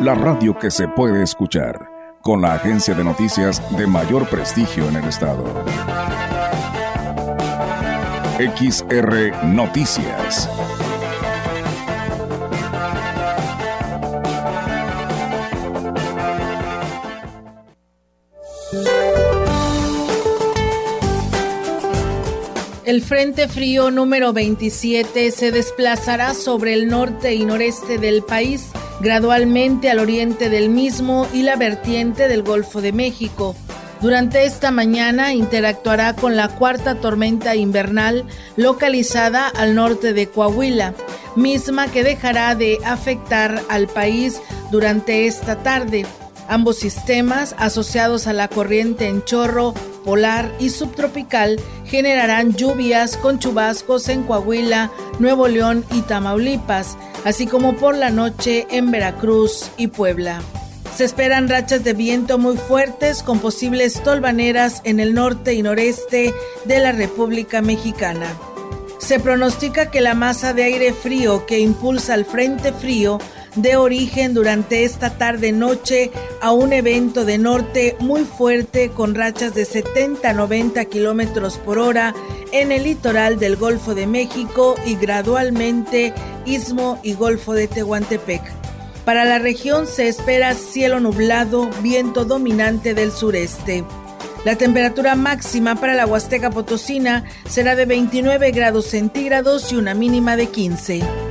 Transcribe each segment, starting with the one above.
la radio que se puede escuchar, con la agencia de noticias de mayor prestigio en el estado. XR Noticias. El Frente Frío número 27 se desplazará sobre el norte y noreste del país, gradualmente al oriente del mismo y la vertiente del Golfo de México. Durante esta mañana interactuará con la cuarta tormenta invernal localizada al norte de Coahuila, misma que dejará de afectar al país durante esta tarde. Ambos sistemas, asociados a la corriente en chorro, polar y subtropical, generarán lluvias con chubascos en Coahuila, Nuevo León y Tamaulipas, así como por la noche en Veracruz y Puebla. Se esperan rachas de viento muy fuertes con posibles tolvaneras en el norte y noreste de la República Mexicana. Se pronostica que la masa de aire frío que impulsa el frente frío de origen durante esta tarde-noche a un evento de norte muy fuerte con rachas de 70 a 90 kilómetros por hora en el litoral del Golfo de México y gradualmente Istmo y Golfo de Tehuantepec. Para la región se espera cielo nublado, viento dominante del sureste. La temperatura máxima para la Huasteca Potosina será de 29 grados centígrados y una mínima de 15.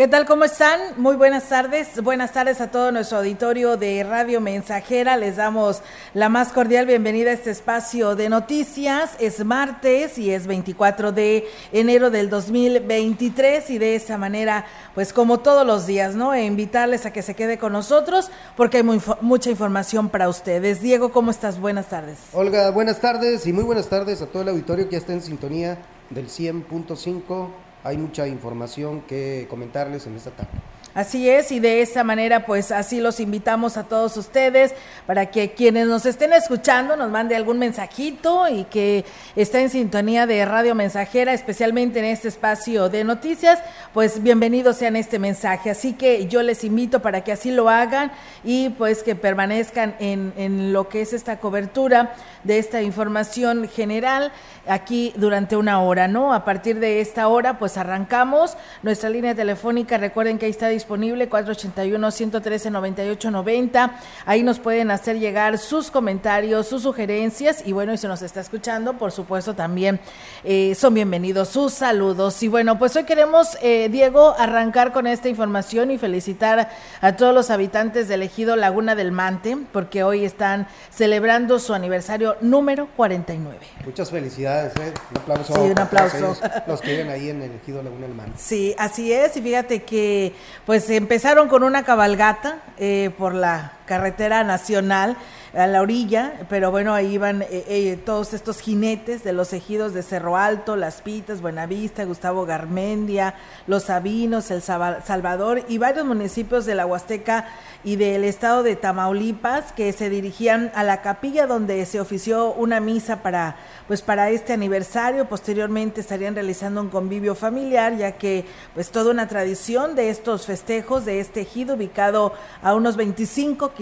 ¿Qué tal? ¿Cómo están? Muy buenas tardes. Buenas tardes a todo nuestro auditorio de Radio Mensajera. Les damos la más cordial bienvenida a este espacio de noticias. Es martes y es 24 de enero del 2023 y de esa manera, pues como todos los días, ¿no? E invitarles a que se quede con nosotros porque hay muy, mucha información para ustedes. Diego, ¿cómo estás? Buenas tardes. Olga, buenas tardes y muy buenas tardes a todo el auditorio que está en sintonía del 100.5 hay mucha información que comentarles en esta tarde. Así es, y de esa manera, pues así los invitamos a todos ustedes para que quienes nos estén escuchando nos mande algún mensajito y que está en sintonía de Radio Mensajera, especialmente en este espacio de noticias, pues bienvenidos sean este mensaje. Así que yo les invito para que así lo hagan y pues que permanezcan en, en lo que es esta cobertura de esta información general aquí durante una hora, ¿no? A partir de esta hora, pues arrancamos nuestra línea telefónica. Recuerden que ahí está 481-113-9890. Ahí nos pueden hacer llegar sus comentarios, sus sugerencias y bueno, y si nos está escuchando, por supuesto también eh, son bienvenidos sus saludos. Y bueno, pues hoy queremos, eh, Diego, arrancar con esta información y felicitar a todos los habitantes del ejido Laguna del Mante, porque hoy están celebrando su aniversario número 49. Muchas felicidades, ¿eh? un aplauso. Sí, un aplauso. Los que viven ahí en el ejido Laguna del Mante. Sí, así es, y fíjate que pues empezaron con una cabalgata eh, por la carretera nacional a la orilla, pero bueno, ahí iban eh, eh, todos estos jinetes de los ejidos de Cerro Alto, Las Pitas, Buenavista, Gustavo Garmendia, Los Sabinos, El Salvador y varios municipios de la Huasteca y del estado de Tamaulipas que se dirigían a la capilla donde se ofició una misa para pues para este aniversario, posteriormente estarían realizando un convivio familiar, ya que pues toda una tradición de estos festejos de este ejido ubicado a unos 25 kilómetros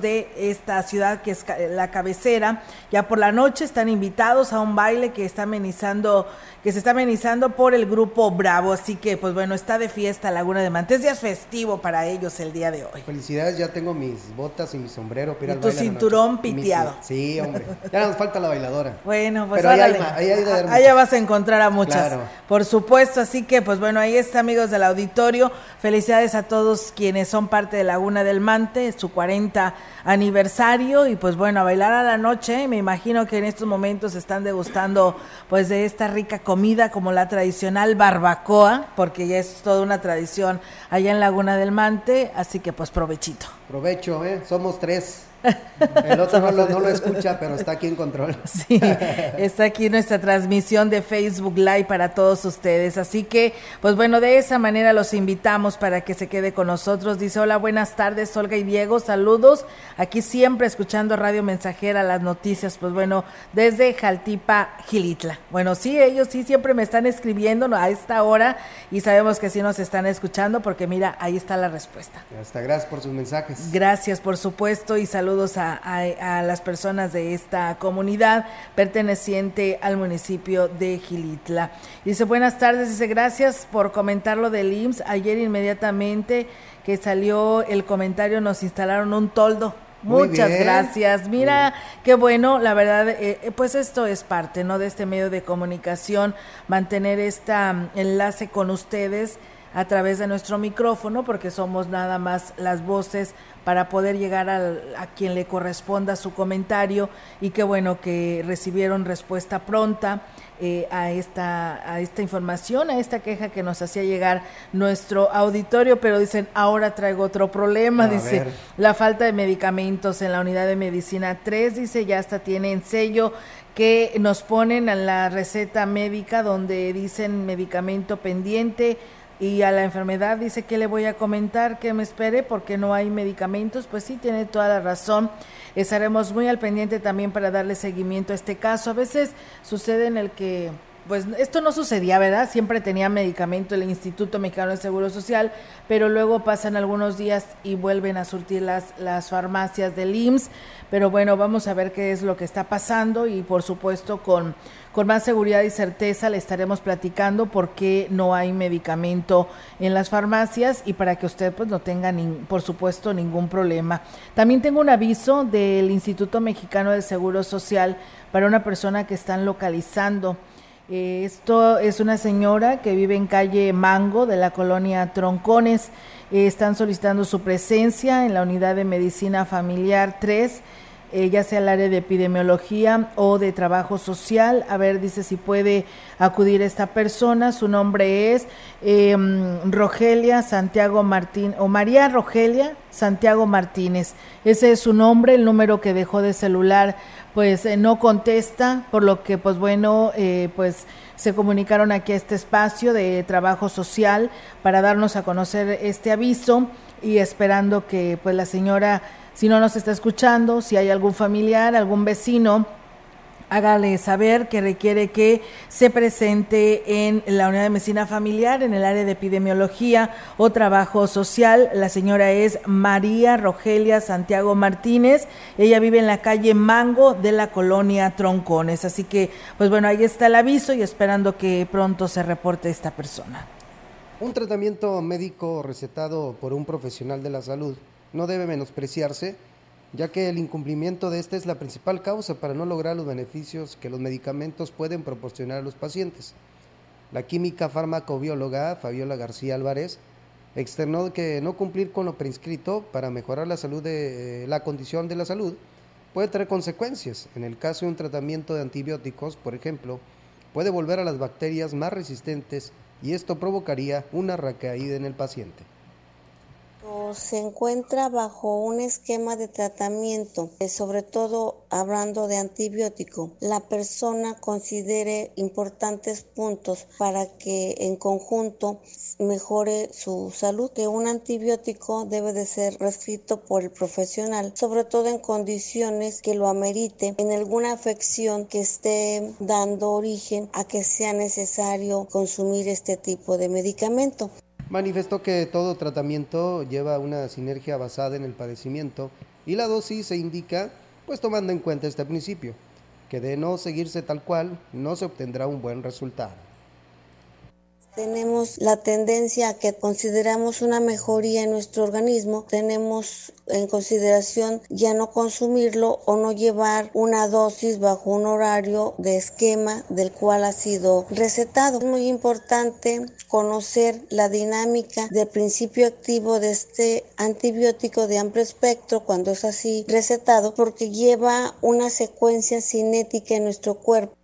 de esta ciudad que es la cabecera. Ya por la noche están invitados a un baile que está amenizando que se está amenizando por el grupo Bravo. Así que, pues bueno, está de fiesta Laguna de Mantes. Día festivo para ellos el día de hoy. Felicidades, ya tengo mis botas y mi sombrero. y tu cinturón piteado. Sí, hombre. Ya nos falta la bailadora. Bueno, pues Pero ahí, ahí, vas a encontrar a muchas. Por supuesto. Así que, pues bueno, ahí está, amigos del auditorio. Felicidades a todos quienes son parte de Laguna del Mante, su 40 aniversario. Y pues bueno, a bailar a la noche. Me imagino que en estos momentos están degustando, pues, de esta rica comida como la tradicional barbacoa, porque ya es toda una tradición allá en Laguna del Mante, así que pues provechito. Provecho, ¿eh? Somos tres. El otro no lo, escucha, pero está aquí en control. Sí, está aquí nuestra transmisión de Facebook Live para todos ustedes. Así que, pues bueno, de esa manera los invitamos para que se quede con nosotros. Dice, hola, buenas tardes, Olga y Diego, saludos. Aquí siempre escuchando Radio Mensajera, las noticias, pues bueno, desde Jaltipa, Gilitla. Bueno, sí, ellos sí siempre me están escribiendo a esta hora y sabemos que sí nos están escuchando porque mira, ahí está la respuesta. Hasta gracias por sus mensajes. Gracias, por supuesto, y saludos saludos a, las personas de esta comunidad perteneciente al municipio de Gilitla. Dice, buenas tardes, dice, gracias por comentar lo del IMSS. Ayer inmediatamente que salió el comentario nos instalaron un toldo. Muchas gracias. Mira, qué bueno, la verdad, eh, pues esto es parte, ¿no? De este medio de comunicación, mantener este enlace con ustedes a través de nuestro micrófono, porque somos nada más las voces para poder llegar a quien le corresponda su comentario. Y qué bueno que recibieron respuesta pronta eh, a, esta, a esta información, a esta queja que nos hacía llegar nuestro auditorio, pero dicen, ahora traigo otro problema, dice, la falta de medicamentos en la unidad de medicina 3, dice, ya hasta tienen sello que nos ponen en la receta médica donde dicen medicamento pendiente, y a la enfermedad dice que le voy a comentar que me espere porque no hay medicamentos, pues sí, tiene toda la razón. Estaremos muy al pendiente también para darle seguimiento a este caso. A veces sucede en el que pues esto no sucedía, ¿verdad? Siempre tenía medicamento el Instituto Mexicano de Seguro Social, pero luego pasan algunos días y vuelven a surtir las, las farmacias del IMSS. Pero bueno, vamos a ver qué es lo que está pasando y por supuesto con, con más seguridad y certeza le estaremos platicando por qué no hay medicamento en las farmacias y para que usted pues no tenga, por supuesto, ningún problema. También tengo un aviso del Instituto Mexicano de Seguro Social para una persona que están localizando esto es una señora que vive en calle Mango de la colonia Troncones. están solicitando su presencia en la unidad de medicina familiar 3, eh, ya sea el área de epidemiología o de trabajo social. A ver, dice si puede acudir esta persona. Su nombre es em, Rogelia Santiago Martín o María Rogelia Santiago Martínez. Ese es su nombre, el número que dejó de celular pues eh, no contesta, por lo que pues bueno, eh, pues se comunicaron aquí a este espacio de trabajo social para darnos a conocer este aviso y esperando que pues la señora, si no nos está escuchando, si hay algún familiar, algún vecino, hágale saber que requiere que se presente en la unidad de medicina familiar, en el área de epidemiología o trabajo social. La señora es María Rogelia Santiago Martínez. Ella vive en la calle Mango de la colonia Troncones. Así que, pues bueno, ahí está el aviso y esperando que pronto se reporte esta persona. Un tratamiento médico recetado por un profesional de la salud no debe menospreciarse ya que el incumplimiento de este es la principal causa para no lograr los beneficios que los medicamentos pueden proporcionar a los pacientes. La química farmacobióloga Fabiola García Álvarez externó que no cumplir con lo prescrito para mejorar la salud de la condición de la salud puede tener consecuencias. En el caso de un tratamiento de antibióticos, por ejemplo, puede volver a las bacterias más resistentes y esto provocaría una recaída en el paciente se encuentra bajo un esquema de tratamiento, eh, sobre todo hablando de antibiótico, la persona considere importantes puntos para que en conjunto mejore su salud, que un antibiótico debe de ser prescrito por el profesional, sobre todo en condiciones que lo amerite, en alguna afección que esté dando origen a que sea necesario consumir este tipo de medicamento. Manifestó que todo tratamiento lleva una sinergia basada en el padecimiento y la dosis se indica pues tomando en cuenta este principio, que de no seguirse tal cual no se obtendrá un buen resultado tenemos la tendencia a que consideramos una mejoría en nuestro organismo, tenemos en consideración ya no consumirlo o no llevar una dosis bajo un horario de esquema del cual ha sido recetado. Es muy importante conocer la dinámica del principio activo de este antibiótico de amplio espectro cuando es así recetado porque lleva una secuencia cinética en nuestro cuerpo.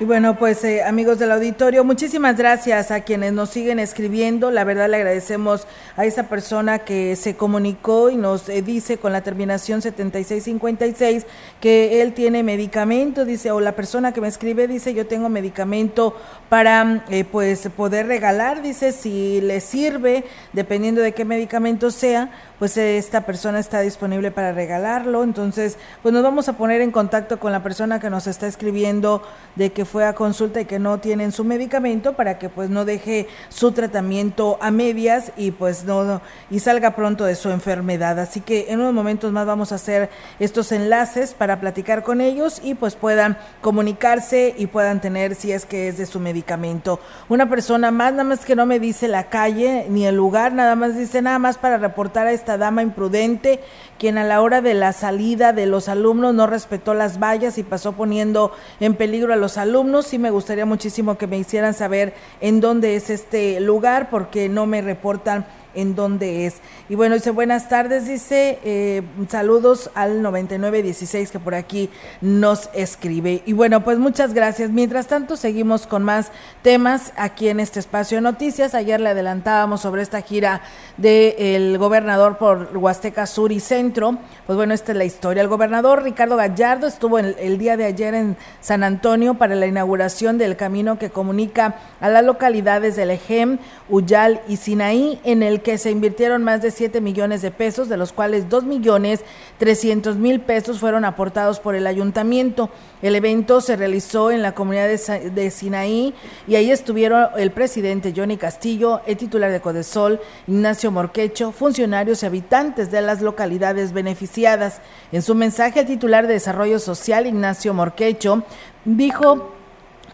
Y bueno, pues eh, amigos del auditorio, muchísimas gracias a quienes nos siguen escribiendo. La verdad le agradecemos a esa persona que se comunicó y nos eh, dice con la terminación 7656 que él tiene medicamento, dice, o la persona que me escribe dice, yo tengo medicamento para eh, pues poder regalar, dice, si le sirve, dependiendo de qué medicamento sea, pues esta persona está disponible para regalarlo. Entonces, pues nos vamos a poner en contacto con la persona que nos está escribiendo de que fue a consulta y que no tienen su medicamento para que pues no deje su tratamiento a medias y pues no y salga pronto de su enfermedad. Así que en unos momentos más vamos a hacer estos enlaces para platicar con ellos y pues puedan comunicarse y puedan tener si es que es de su medicamento. Una persona más, nada más que no me dice la calle ni el lugar, nada más dice nada más para reportar a esta dama imprudente quien a la hora de la salida de los alumnos no respetó las vallas y pasó poniendo en peligro a los alumnos. Sí me gustaría muchísimo que me hicieran saber en dónde es este lugar porque no me reportan en dónde es. Y bueno, dice buenas tardes, dice eh, saludos al 9916 que por aquí nos escribe. Y bueno, pues muchas gracias. Mientras tanto, seguimos con más temas aquí en este espacio de noticias. Ayer le adelantábamos sobre esta gira del gobernador por Huasteca Sur y Centro. Pues bueno, esta es la historia. El gobernador Ricardo Gallardo estuvo el día de ayer en San Antonio para la inauguración del camino que comunica a las localidades del Ejem, Uyal y Sinaí, en el que se invirtieron más de 7 millones de pesos, de los cuales 2 millones 300 mil pesos fueron aportados por el ayuntamiento. El evento se realizó en la comunidad de, Sinaí y ahí estuvieron el presidente Johnny Castillo, el titular de Codesol, Ignacio Morquecho, funcionarios y habitantes de las localidades beneficiadas. En su mensaje, el titular de Desarrollo Social, Ignacio Morquecho, dijo,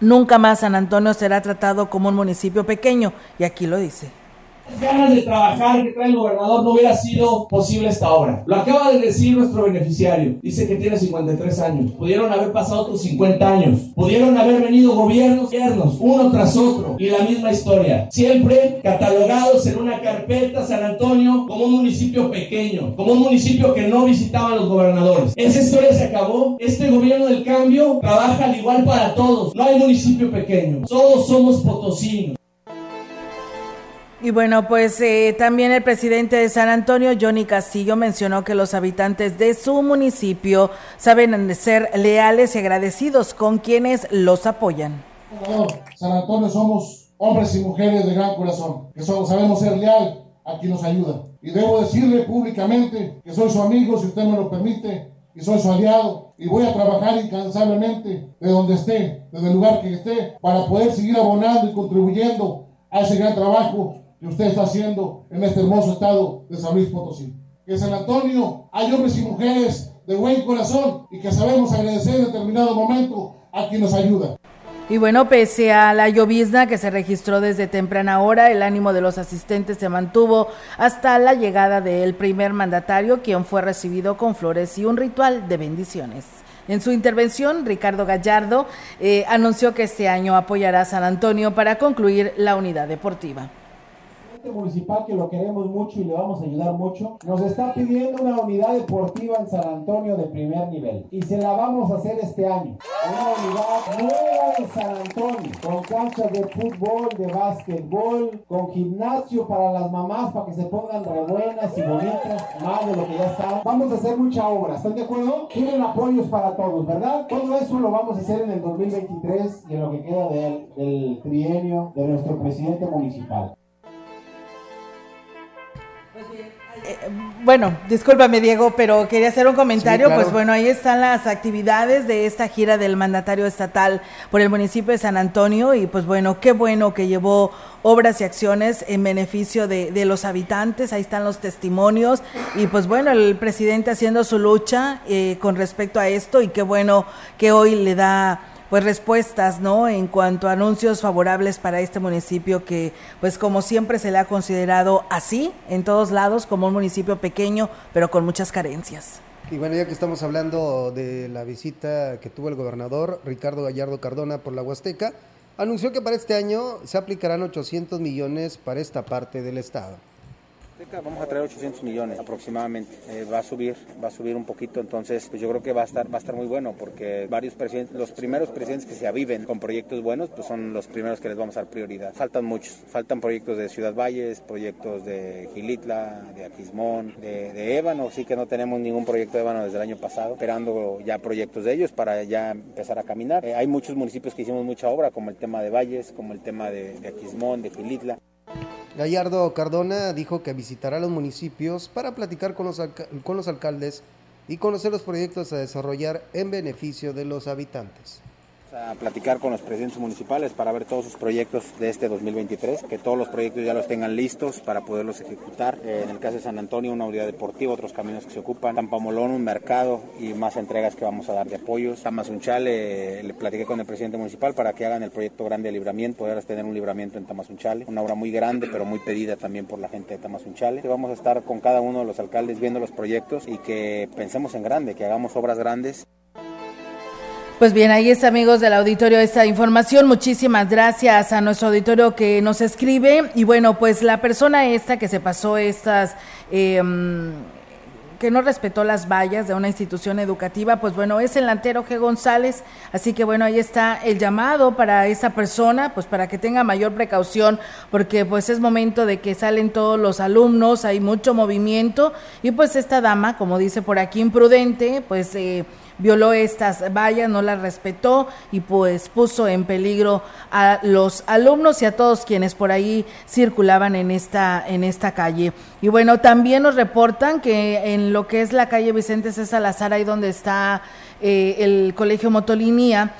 nunca más San Antonio será tratado como un municipio pequeño, y aquí lo dice ganas de trabajar que trae el gobernador no hubiera sido posible esta obra. Lo acaba de decir nuestro beneficiario. Dice que tiene 53 años. Pudieron haber pasado otros 50 años. Pudieron haber venido gobiernos, gobiernos, uno tras otro. Y la misma historia. Siempre catalogados en una carpeta San Antonio como un municipio pequeño, como un municipio que no visitaban los gobernadores. Esa historia se acabó. Este gobierno del cambio trabaja al igual para todos. No hay municipio pequeño. Todos somos potosinos. Y bueno, pues eh, también el presidente de San Antonio, Johnny Castillo, mencionó que los habitantes de su municipio saben ser leales y agradecidos con quienes los apoyan. San Antonio somos hombres y mujeres de gran corazón, que sabemos ser leal a quien nos ayuda. Y debo decirle públicamente que soy su amigo, si usted me lo permite, y soy su aliado. Y voy a trabajar incansablemente de donde esté, desde el lugar que esté, para poder seguir abonando y contribuyendo a ese gran trabajo que usted está haciendo en este hermoso estado de San Luis Potosí. Que San Antonio hay hombres y mujeres de buen corazón y que sabemos agradecer en determinado momento a quien nos ayuda. Y bueno, pese a la llovizna que se registró desde temprana hora, el ánimo de los asistentes se mantuvo hasta la llegada del primer mandatario, quien fue recibido con flores y un ritual de bendiciones. En su intervención, Ricardo Gallardo eh, anunció que este año apoyará a San Antonio para concluir la unidad deportiva municipal que lo queremos mucho y le vamos a ayudar mucho, nos está pidiendo una unidad deportiva en San Antonio de primer nivel y se la vamos a hacer este año. Una unidad nueva en San Antonio, con canchas de fútbol, de básquetbol, con gimnasio para las mamás para que se pongan re buenas y bonitas, más de lo que ya está. Vamos a hacer mucha obra, ¿están de acuerdo? Quieren apoyos para todos, ¿verdad? Todo eso lo vamos a hacer en el 2023 y en lo que queda del trienio de nuestro presidente municipal. Bueno, discúlpame Diego, pero quería hacer un comentario. Pues bueno, ahí están las actividades de esta gira del mandatario estatal por el municipio de San Antonio y pues bueno, qué bueno que llevó obras y acciones en beneficio de, de los habitantes. Ahí están los testimonios y pues bueno, el presidente haciendo su lucha eh, con respecto a esto y qué bueno que hoy le da pues respuestas, ¿no? En cuanto a anuncios favorables para este municipio que pues como siempre se le ha considerado así en todos lados como un municipio pequeño, pero con muchas carencias. Y bueno, ya que estamos hablando de la visita que tuvo el gobernador Ricardo Gallardo Cardona por la Huasteca, anunció que para este año se aplicarán 800 millones para esta parte del estado. Vamos a traer 800 millones aproximadamente. Eh, va a subir, va a subir un poquito, entonces pues yo creo que va a estar, va a estar muy bueno porque varios presidentes, los primeros presidentes que se aviven con proyectos buenos, pues son los primeros que les vamos a dar prioridad. Faltan muchos, faltan proyectos de Ciudad Valles, proyectos de Gilitla, de Aquismón, de, de Ébano, sí que no tenemos ningún proyecto de Ébano desde el año pasado, esperando ya proyectos de ellos para ya empezar a caminar. Eh, hay muchos municipios que hicimos mucha obra, como el tema de Valles, como el tema de, de Aquismón, de Gilitla. Gallardo Cardona dijo que visitará los municipios para platicar con los, con los alcaldes y conocer los proyectos a desarrollar en beneficio de los habitantes a platicar con los presidentes municipales para ver todos sus proyectos de este 2023, que todos los proyectos ya los tengan listos para poderlos ejecutar. Eh, en el caso de San Antonio, una unidad deportiva, otros caminos que se ocupan. Tampamolón, un mercado y más entregas que vamos a dar de apoyos. Tamazunchale, le platiqué con el presidente municipal para que hagan el proyecto grande de libramiento, poder tener un libramiento en Tamazunchale, una obra muy grande pero muy pedida también por la gente de Tamazunchale. Vamos a estar con cada uno de los alcaldes viendo los proyectos y que pensemos en grande, que hagamos obras grandes. Pues bien, ahí está, amigos del auditorio, esta información. Muchísimas gracias a nuestro auditorio que nos escribe. Y bueno, pues la persona esta que se pasó estas... Eh, que no respetó las vallas de una institución educativa, pues bueno, es el antero G. González, así que bueno, ahí está el llamado para esa persona, pues para que tenga mayor precaución, porque pues es momento de que salen todos los alumnos, hay mucho movimiento, y pues esta dama, como dice por aquí, imprudente, pues... Eh, violó estas vallas, no las respetó y pues puso en peligro a los alumnos y a todos quienes por ahí circulaban en esta, en esta calle. Y bueno, también nos reportan que en lo que es la calle Vicente C. Salazar, ahí donde está eh, el Colegio Motolinía,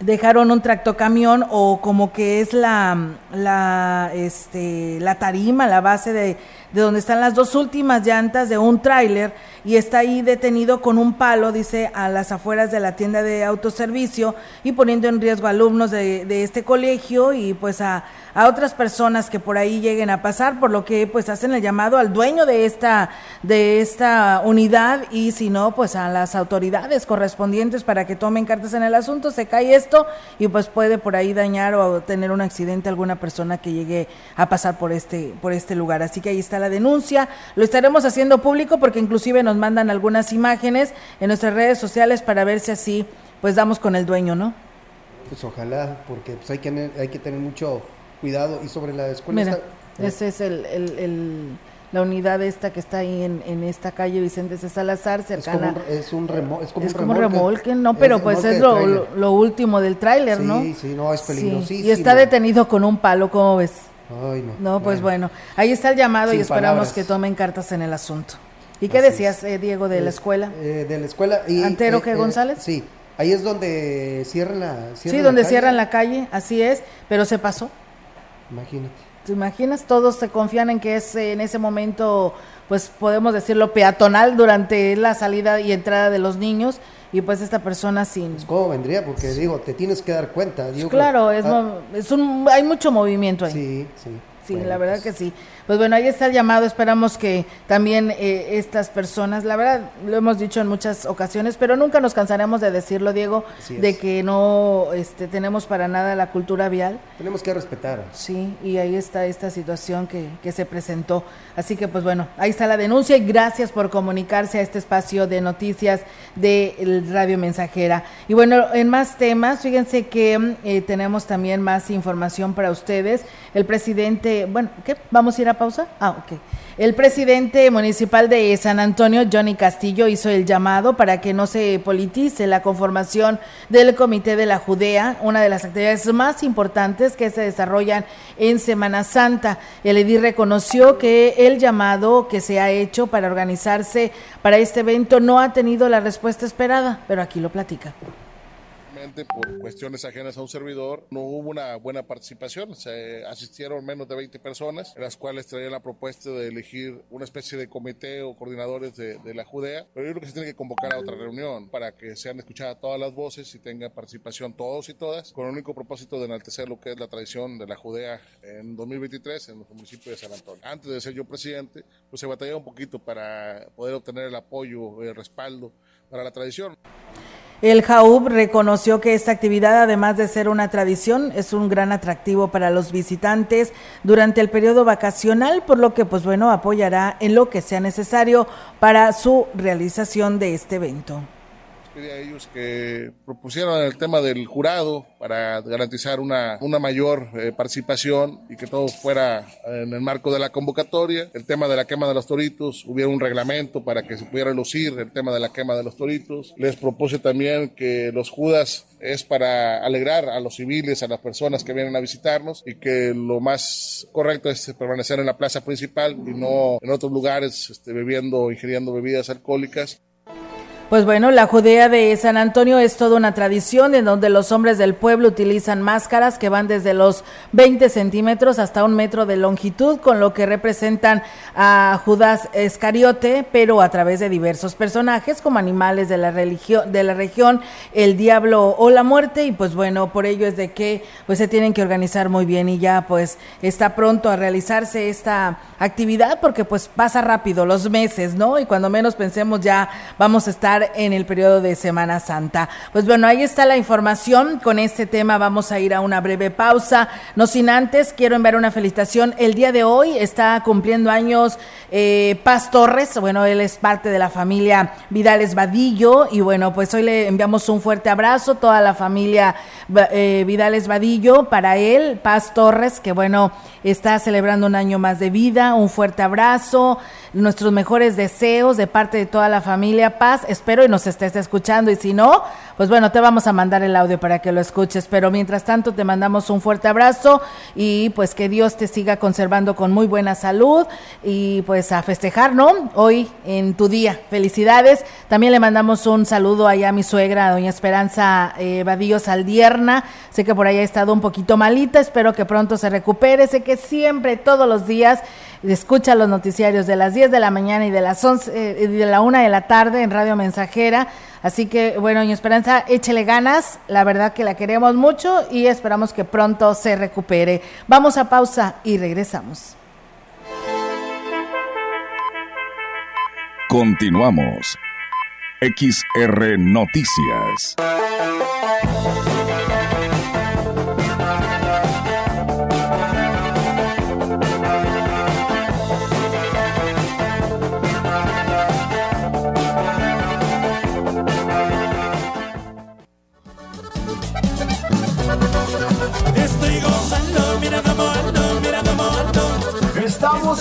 dejaron un tractocamión o como que es la, la, este, la tarima, la base de, de donde están las dos últimas llantas de un tráiler y está ahí detenido con un palo, dice, a las afueras de la tienda de autoservicio y poniendo en riesgo a alumnos de, de este colegio y pues a, a otras personas que por ahí lleguen a pasar, por lo que pues hacen el llamado al dueño de esta, de esta unidad y si no, pues a las autoridades correspondientes para que tomen cartas en el asunto, se cae esto y pues puede por ahí dañar o tener un accidente alguna persona que llegue a pasar por este, por este lugar. Así que ahí está la denuncia, lo estaremos haciendo público porque inclusive nos mandan algunas imágenes en nuestras redes sociales para ver si así pues damos con el dueño, ¿no? Pues ojalá, porque pues hay que, hay que tener mucho cuidado. Y sobre la escuela... Mira, ese es el, el, la unidad esta que está ahí en, en esta calle Vicente C. Salazar, cercana. Es como un, remo, es como es un remolque. no, pero pues es lo, lo, último del tráiler, ¿no? Sí, sí, no, es peligrosísimo. y está detenido con un palo, ¿cómo ves? Ay, no. No, pues bueno, ahí está el llamado y esperamos que tomen cartas en el asunto. ¿Y qué decías, eh, Diego, de la escuela? Eh, de la escuela. Y, ¿Antero eh, González? Sí, ahí es donde cierran la Sí, donde cierran la calle, así es, pero se pasó. Imagínate. ¿Te imaginas? Todos se confían en que es en ese momento, pues podemos decirlo, peatonal durante la salida y entrada de los niños y pues esta persona sin... Pues, ¿Cómo vendría? Porque digo, te tienes que dar cuenta. Digo, claro, es, ah. es un, hay mucho movimiento ahí. Sí, sí. Sí, la verdad pues. que sí. Pues bueno, ahí está el llamado. Esperamos que también eh, estas personas, la verdad, lo hemos dicho en muchas ocasiones, pero nunca nos cansaremos de decirlo, Diego, de que no este, tenemos para nada la cultura vial. Tenemos que respetar. Sí, y ahí está esta situación que, que se presentó. Así que, pues bueno, ahí está la denuncia y gracias por comunicarse a este espacio de noticias de Radio Mensajera. Y bueno, en más temas, fíjense que eh, tenemos también más información para ustedes. El presidente bueno, ¿qué? ¿Vamos a ir a pausa? Ah, ok. El presidente municipal de San Antonio, Johnny Castillo, hizo el llamado para que no se politice la conformación del Comité de la Judea, una de las actividades más importantes que se desarrollan en Semana Santa. El edil reconoció que el llamado que se ha hecho para organizarse para este evento no ha tenido la respuesta esperada, pero aquí lo platica por cuestiones ajenas a un servidor, no hubo una buena participación. Se asistieron menos de 20 personas, las cuales traían la propuesta de elegir una especie de comité o coordinadores de, la Judea. Pero yo creo que se tiene que convocar a otra reunión para que sean escuchadas todas las voces y tengan participación todos y todas, con el único propósito de enaltecer lo que es la tradición de la Judea en 2023 en el municipio de San Antonio. Antes de ser yo presidente, pues se batallaba un poquito para poder obtener el apoyo, el respaldo para la tradición. El JAUB reconoció que esta actividad, además de ser una tradición, es un gran atractivo para los visitantes durante el periodo vacacional, por lo que, pues bueno, apoyará en lo que sea necesario para su realización de este evento pide a ellos que propusieran el tema del jurado para garantizar una, una mayor eh, participación y que todo fuera en el marco de la convocatoria. El tema de la quema de los toritos, hubiera un reglamento para que se pudiera lucir el tema de la quema de los toritos. Les propuse también que los judas es para alegrar a los civiles, a las personas que vienen a visitarnos y que lo más correcto es permanecer en la plaza principal y no en otros lugares este, bebiendo ingiriendo bebidas alcohólicas. Pues bueno, la Judea de San Antonio es toda una tradición en donde los hombres del pueblo utilizan máscaras que van desde los 20 centímetros hasta un metro de longitud, con lo que representan a Judas Escariote, pero a través de diversos personajes como animales de la religión, de la región, el diablo o la muerte, y pues bueno, por ello es de que pues se tienen que organizar muy bien y ya pues está pronto a realizarse esta actividad porque pues pasa rápido los meses, ¿no? Y cuando menos pensemos ya vamos a estar en el periodo de Semana Santa. Pues bueno, ahí está la información. Con este tema vamos a ir a una breve pausa. No sin antes, quiero enviar una felicitación. El día de hoy está cumpliendo años eh, Paz Torres. Bueno, él es parte de la familia Vidales Vadillo. Y bueno, pues hoy le enviamos un fuerte abrazo, toda la familia eh, Vidales Vadillo, para él, Paz Torres, que bueno, está celebrando un año más de vida. Un fuerte abrazo nuestros mejores deseos de parte de toda la familia Paz. Espero y nos estés escuchando y si no, pues bueno, te vamos a mandar el audio para que lo escuches. Pero mientras tanto, te mandamos un fuerte abrazo y pues que Dios te siga conservando con muy buena salud y pues a festejar, ¿no? Hoy en tu día. Felicidades. También le mandamos un saludo allá a mi suegra, doña Esperanza eh, Vadillo Saldierna. Sé que por ahí ha estado un poquito malita. Espero que pronto se recupere. Sé que siempre, todos los días, escucha los noticiarios de las 10 de la mañana y de las 11 eh, de la 1 de la tarde en Radio Mensajera. Así que, bueno, doña Esperanza, échele ganas. La verdad que la queremos mucho y esperamos que pronto se recupere. Vamos a pausa y regresamos. Continuamos. XR Noticias.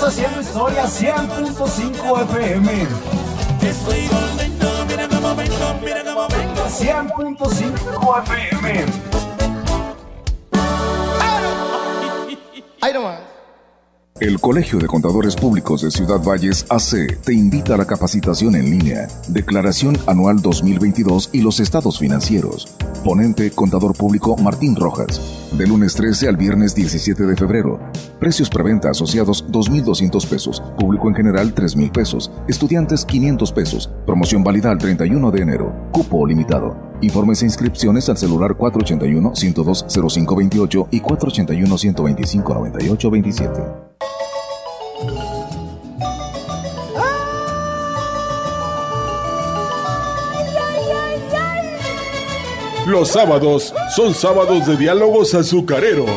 Estamos haciendo historia 100.5 FM. Estoy volviendo, mira cómo vengo, mira cómo vengo. 100.5 FM. El Colegio de Contadores Públicos de Ciudad Valles AC te invita a la capacitación en línea, Declaración Anual 2022 y los estados financieros. Ponente Contador Público Martín Rojas. De lunes 13 al viernes 17 de febrero. Precios preventa asociados 2.200 pesos. Público en general 3.000 pesos. Estudiantes 500 pesos. Promoción válida al 31 de enero. Cupo limitado. Informes e inscripciones al celular 481-102-0528 y 481-125-9827. Los sábados son sábados de diálogos azucareros.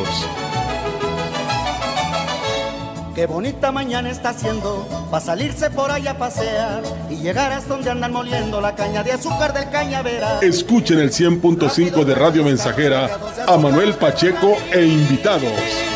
Qué bonita mañana está haciendo para salirse por allá a pasear y llegar hasta donde andan moliendo la caña de azúcar del cañavera. Escuchen el 100.5 de Radio Mensajera a Manuel Pacheco e invitados.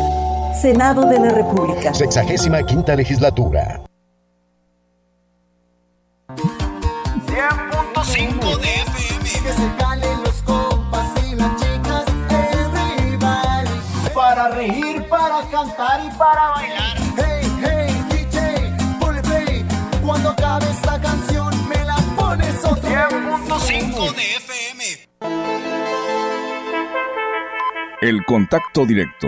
Senado de la República. Sexagésima quinta legislatura. 100.5 de FM. Que se calen los compas y las chicas, everybody. Para reír, para cantar y para bailar. Hey, hey, DJ, ponle play. Cuando acabe esta canción, me la pones otra vez. 100.5 de FM. El contacto directo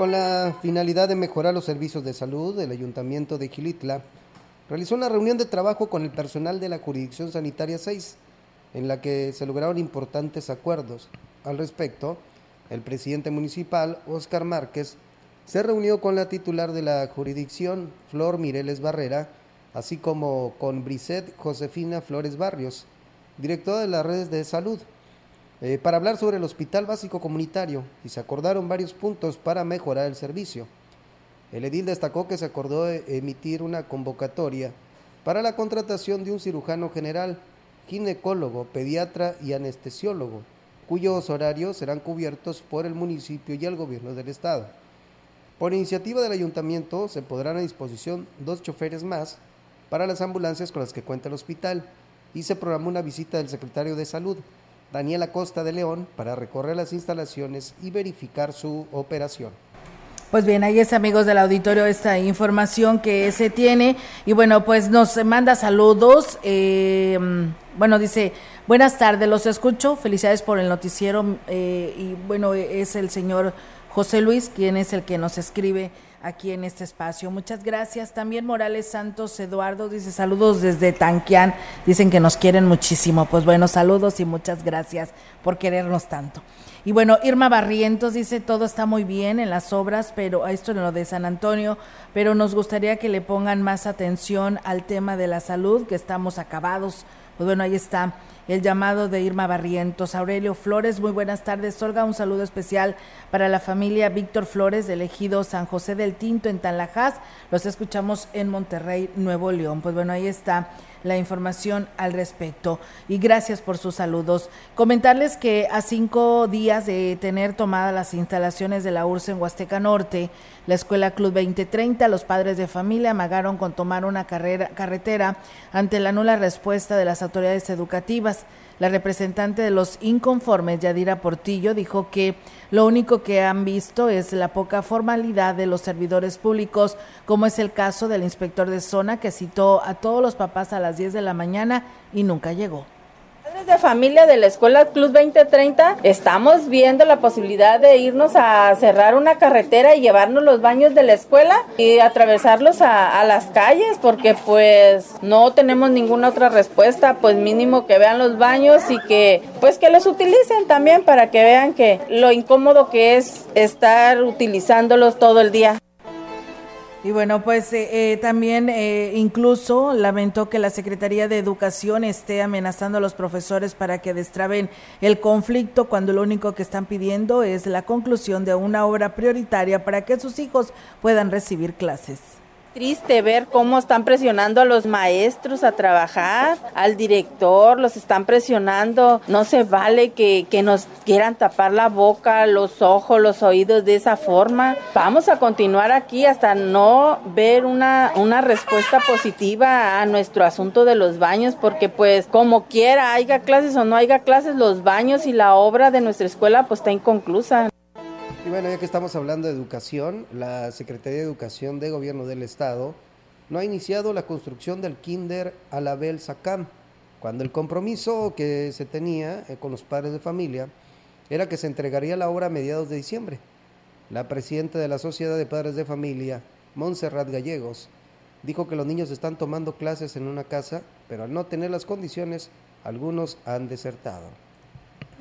Con la finalidad de mejorar los servicios de salud, el Ayuntamiento de Gilitla realizó una reunión de trabajo con el personal de la Jurisdicción Sanitaria 6, en la que se lograron importantes acuerdos. Al respecto, el presidente municipal, Óscar Márquez, se reunió con la titular de la jurisdicción, Flor Mireles Barrera, así como con Brisset Josefina Flores Barrios, directora de las redes de salud, eh, para hablar sobre el Hospital Básico Comunitario y se acordaron varios puntos para mejorar el servicio. El edil destacó que se acordó emitir una convocatoria para la contratación de un cirujano general, ginecólogo, pediatra y anestesiólogo, cuyos horarios serán cubiertos por el municipio y el gobierno del estado. Por iniciativa del ayuntamiento se podrán a disposición dos choferes más para las ambulancias con las que cuenta el hospital y se programó una visita del secretario de Salud, Daniela Costa de León, para recorrer las instalaciones y verificar su operación. Pues bien, ahí es amigos del auditorio esta información que se tiene y bueno, pues nos manda saludos. eh, bueno, dice, buenas tardes, los escucho, felicidades por el noticiero eh, y bueno, es el señor José Luis quien es el que nos escribe aquí en este espacio. Muchas gracias. También Morales Santos Eduardo dice saludos desde Tanquián. Dicen que nos quieren muchísimo. Pues bueno, saludos y muchas gracias por querernos tanto. Y bueno, Irma Barrientos dice todo está muy bien en las obras, pero esto en lo de San Antonio, pero nos gustaría que le pongan más atención al tema de la salud, que estamos acabados. Pues bueno, ahí está el llamado de Irma Barrientos. Aurelio Flores, muy buenas tardes. Olga, un saludo especial para la familia Víctor Flores del ejido San José del Tinto en Tanlajas. Los escuchamos en Monterrey, Nuevo León. Pues bueno, ahí está la información al respecto. Y gracias por sus saludos. Comentarles que a cinco días de tener tomadas las instalaciones de la URSS en Huasteca Norte, la Escuela Club 2030, los padres de familia amagaron con tomar una carrera, carretera ante la nula respuesta de las autoridades educativas. La representante de los inconformes, Yadira Portillo, dijo que lo único que han visto es la poca formalidad de los servidores públicos, como es el caso del inspector de zona que citó a todos los papás a las 10 de la mañana y nunca llegó. Padres de familia de la Escuela Club 2030 estamos viendo la posibilidad de irnos a cerrar una carretera y llevarnos los baños de la escuela y atravesarlos a, a, las calles porque pues no tenemos ninguna otra respuesta, pues mínimo que vean los baños y que pues que los utilicen también para que vean que lo incómodo que es estar utilizándolos todo el día. Y bueno, pues eh, eh, también eh, incluso lamentó que la Secretaría de Educación esté amenazando a los profesores para que destraben el conflicto cuando lo único que están pidiendo es la conclusión de una obra prioritaria para que sus hijos puedan recibir clases. Triste ver cómo están presionando a los maestros a trabajar, al director, los están presionando. No se vale que, que, nos quieran tapar la boca, los ojos, los oídos de esa forma. Vamos a continuar aquí hasta no ver una, una respuesta positiva a nuestro asunto de los baños, porque pues como quiera, haya clases o no haya clases, los baños y la obra de nuestra escuela pues está inconclusa. Y bueno, ya que estamos hablando de educación, la Secretaría de Educación de Gobierno del Estado no ha iniciado la construcción del Kinder Alabel Sacam, cuando el compromiso que se tenía eh, con los padres de familia era que se entregaría la obra a mediados de diciembre. La presidenta de la Sociedad de Padres de Familia, Montserrat Gallegos, dijo que los niños están tomando clases en una casa, pero al no tener las condiciones, algunos han desertado.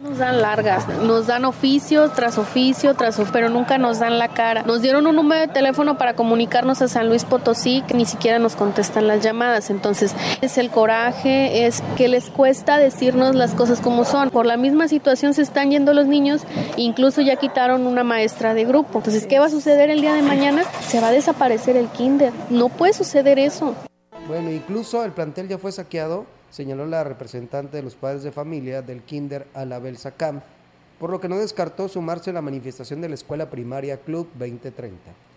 Nos dan largas, nos dan oficio tras oficio, tras pero nunca nos dan la cara. Nos dieron un número de teléfono para comunicarnos a San Luis Potosí, que ni siquiera nos contestan las llamadas. Entonces, es el coraje, es que les cuesta decirnos las cosas como son. Por la misma situación se están yendo los niños, incluso ya quitaron una maestra de grupo. Entonces, ¿qué va a suceder el día de mañana? Se va a desaparecer el kinder. No puede suceder eso. Bueno, incluso el plantel ya fue saqueado señaló la representante de los padres de familia del Kinder Alabel Sacam, por lo que no descartó sumarse a la manifestación de la Escuela Primaria Club 2030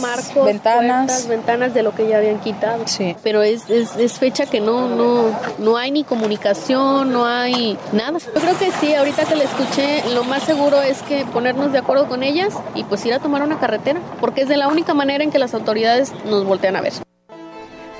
marcos, ventanas, ventanas de lo que ya habían quitado. Sí. Pero es, es, es, fecha que no, no, no hay ni comunicación, no hay nada. Yo creo que sí, ahorita que le escuché, lo más seguro es que ponernos de acuerdo con ellas y pues ir a tomar una carretera, porque es de la única manera en que las autoridades nos voltean a ver.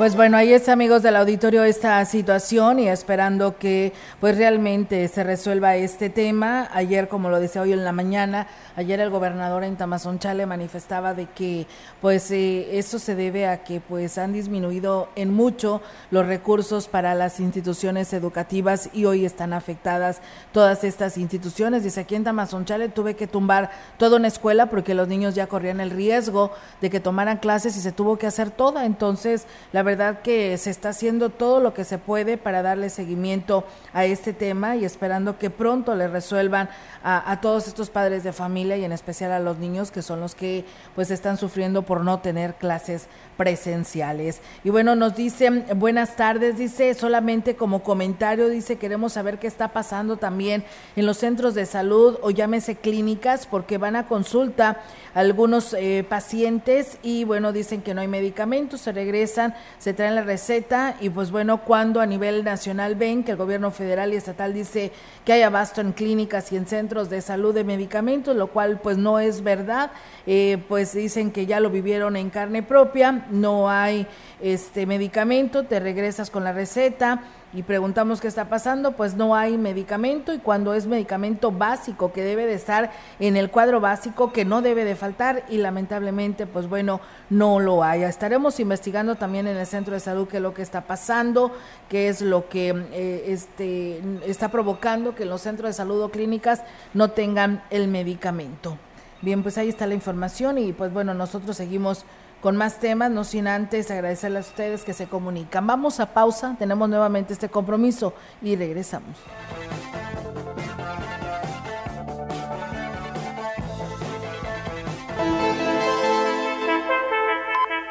Pues bueno, ahí es amigos del auditorio esta situación y esperando que pues realmente se resuelva este tema. Ayer, como lo decía hoy en la mañana, ayer el gobernador en Tamazunchale manifestaba de que pues eh, eso se debe a que pues han disminuido en mucho los recursos para las instituciones educativas y hoy están afectadas todas estas instituciones. Dice aquí en Tamazunchale tuve que tumbar toda una escuela porque los niños ya corrían el riesgo de que tomaran clases y se tuvo que hacer toda. Entonces, la verdad que se está haciendo todo lo que se puede para darle seguimiento a este tema y esperando que pronto le resuelvan a, a, todos estos padres de familia y en especial a los niños que son los que pues están sufriendo por no tener clases presenciales. Y bueno, nos dicen, buenas tardes, dice, solamente como comentario, dice, queremos saber qué está pasando también en los centros de salud o llámese clínicas porque van a consulta algunos eh, pacientes y bueno, dicen que no hay medicamentos, se regresan, se traen la receta y pues bueno, cuando a nivel nacional ven que el gobierno federal y estatal dice que hay abasto en clínicas y en centros de salud de medicamentos, lo cual pues no es verdad, eh, pues dicen que ya lo vivieron en carne propia, no hay este medicamento, te regresas con la receta y preguntamos qué está pasando, pues no hay medicamento y cuando es medicamento básico que debe de estar en el cuadro básico que no debe de faltar y lamentablemente pues bueno no lo hay. Estaremos investigando también en el centro de salud qué es lo que está pasando, qué es lo que eh, este, está provocando que los centros de salud o clínicas no tengan el medicamento. Bien, pues ahí está la información y pues bueno, nosotros seguimos con más temas, no sin antes agradecerles a ustedes que se comunican. Vamos a pausa, tenemos nuevamente este compromiso y regresamos.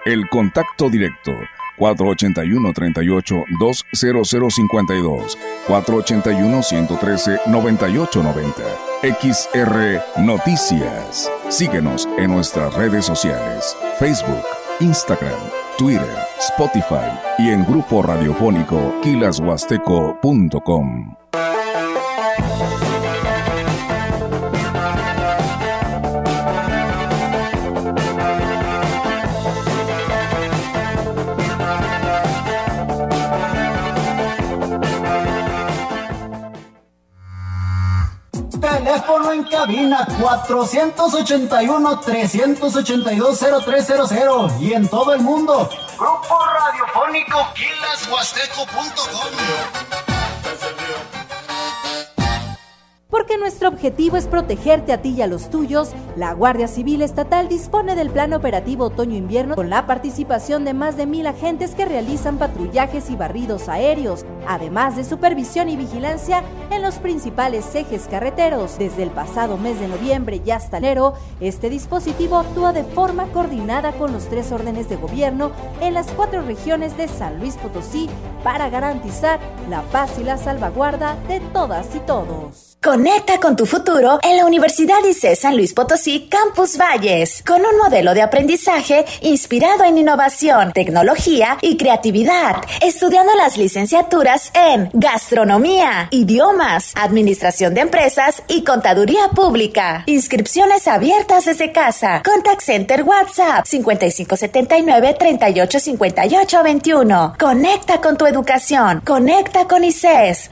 El contacto directo 481 38 20052 481 113 9890 XR Noticias. Síguenos en nuestras redes sociales, Facebook, Instagram, Twitter, Spotify y en grupo radiofónico kilashuasteco.com. cabina 481-382-0300 y en todo el mundo. Grupo Radiofónico Quilashuasteco.com. Porque nuestro objetivo es protegerte a ti y a los tuyos, la Guardia Civil Estatal dispone del Plan Operativo Otoño-Invierno con la participación de más de mil agentes que realizan patrullajes y barridos aéreos además de supervisión y vigilancia en los principales ejes carreteros. Desde el pasado mes de noviembre y hasta enero, este dispositivo actúa de forma coordinada con los tres órdenes de gobierno en las cuatro regiones de San Luis Potosí para garantizar la paz y la salvaguarda de todas y todos. Conecta con tu futuro en la Universidad ICE San Luis Potosí Campus Valles, con un modelo de aprendizaje inspirado en innovación, tecnología y creatividad, estudiando las licenciaturas en gastronomía, idiomas, administración de empresas y contaduría pública. Inscripciones abiertas desde casa. Contact Center WhatsApp 5579 385821. Conecta con tu educación. Conecta con ICES.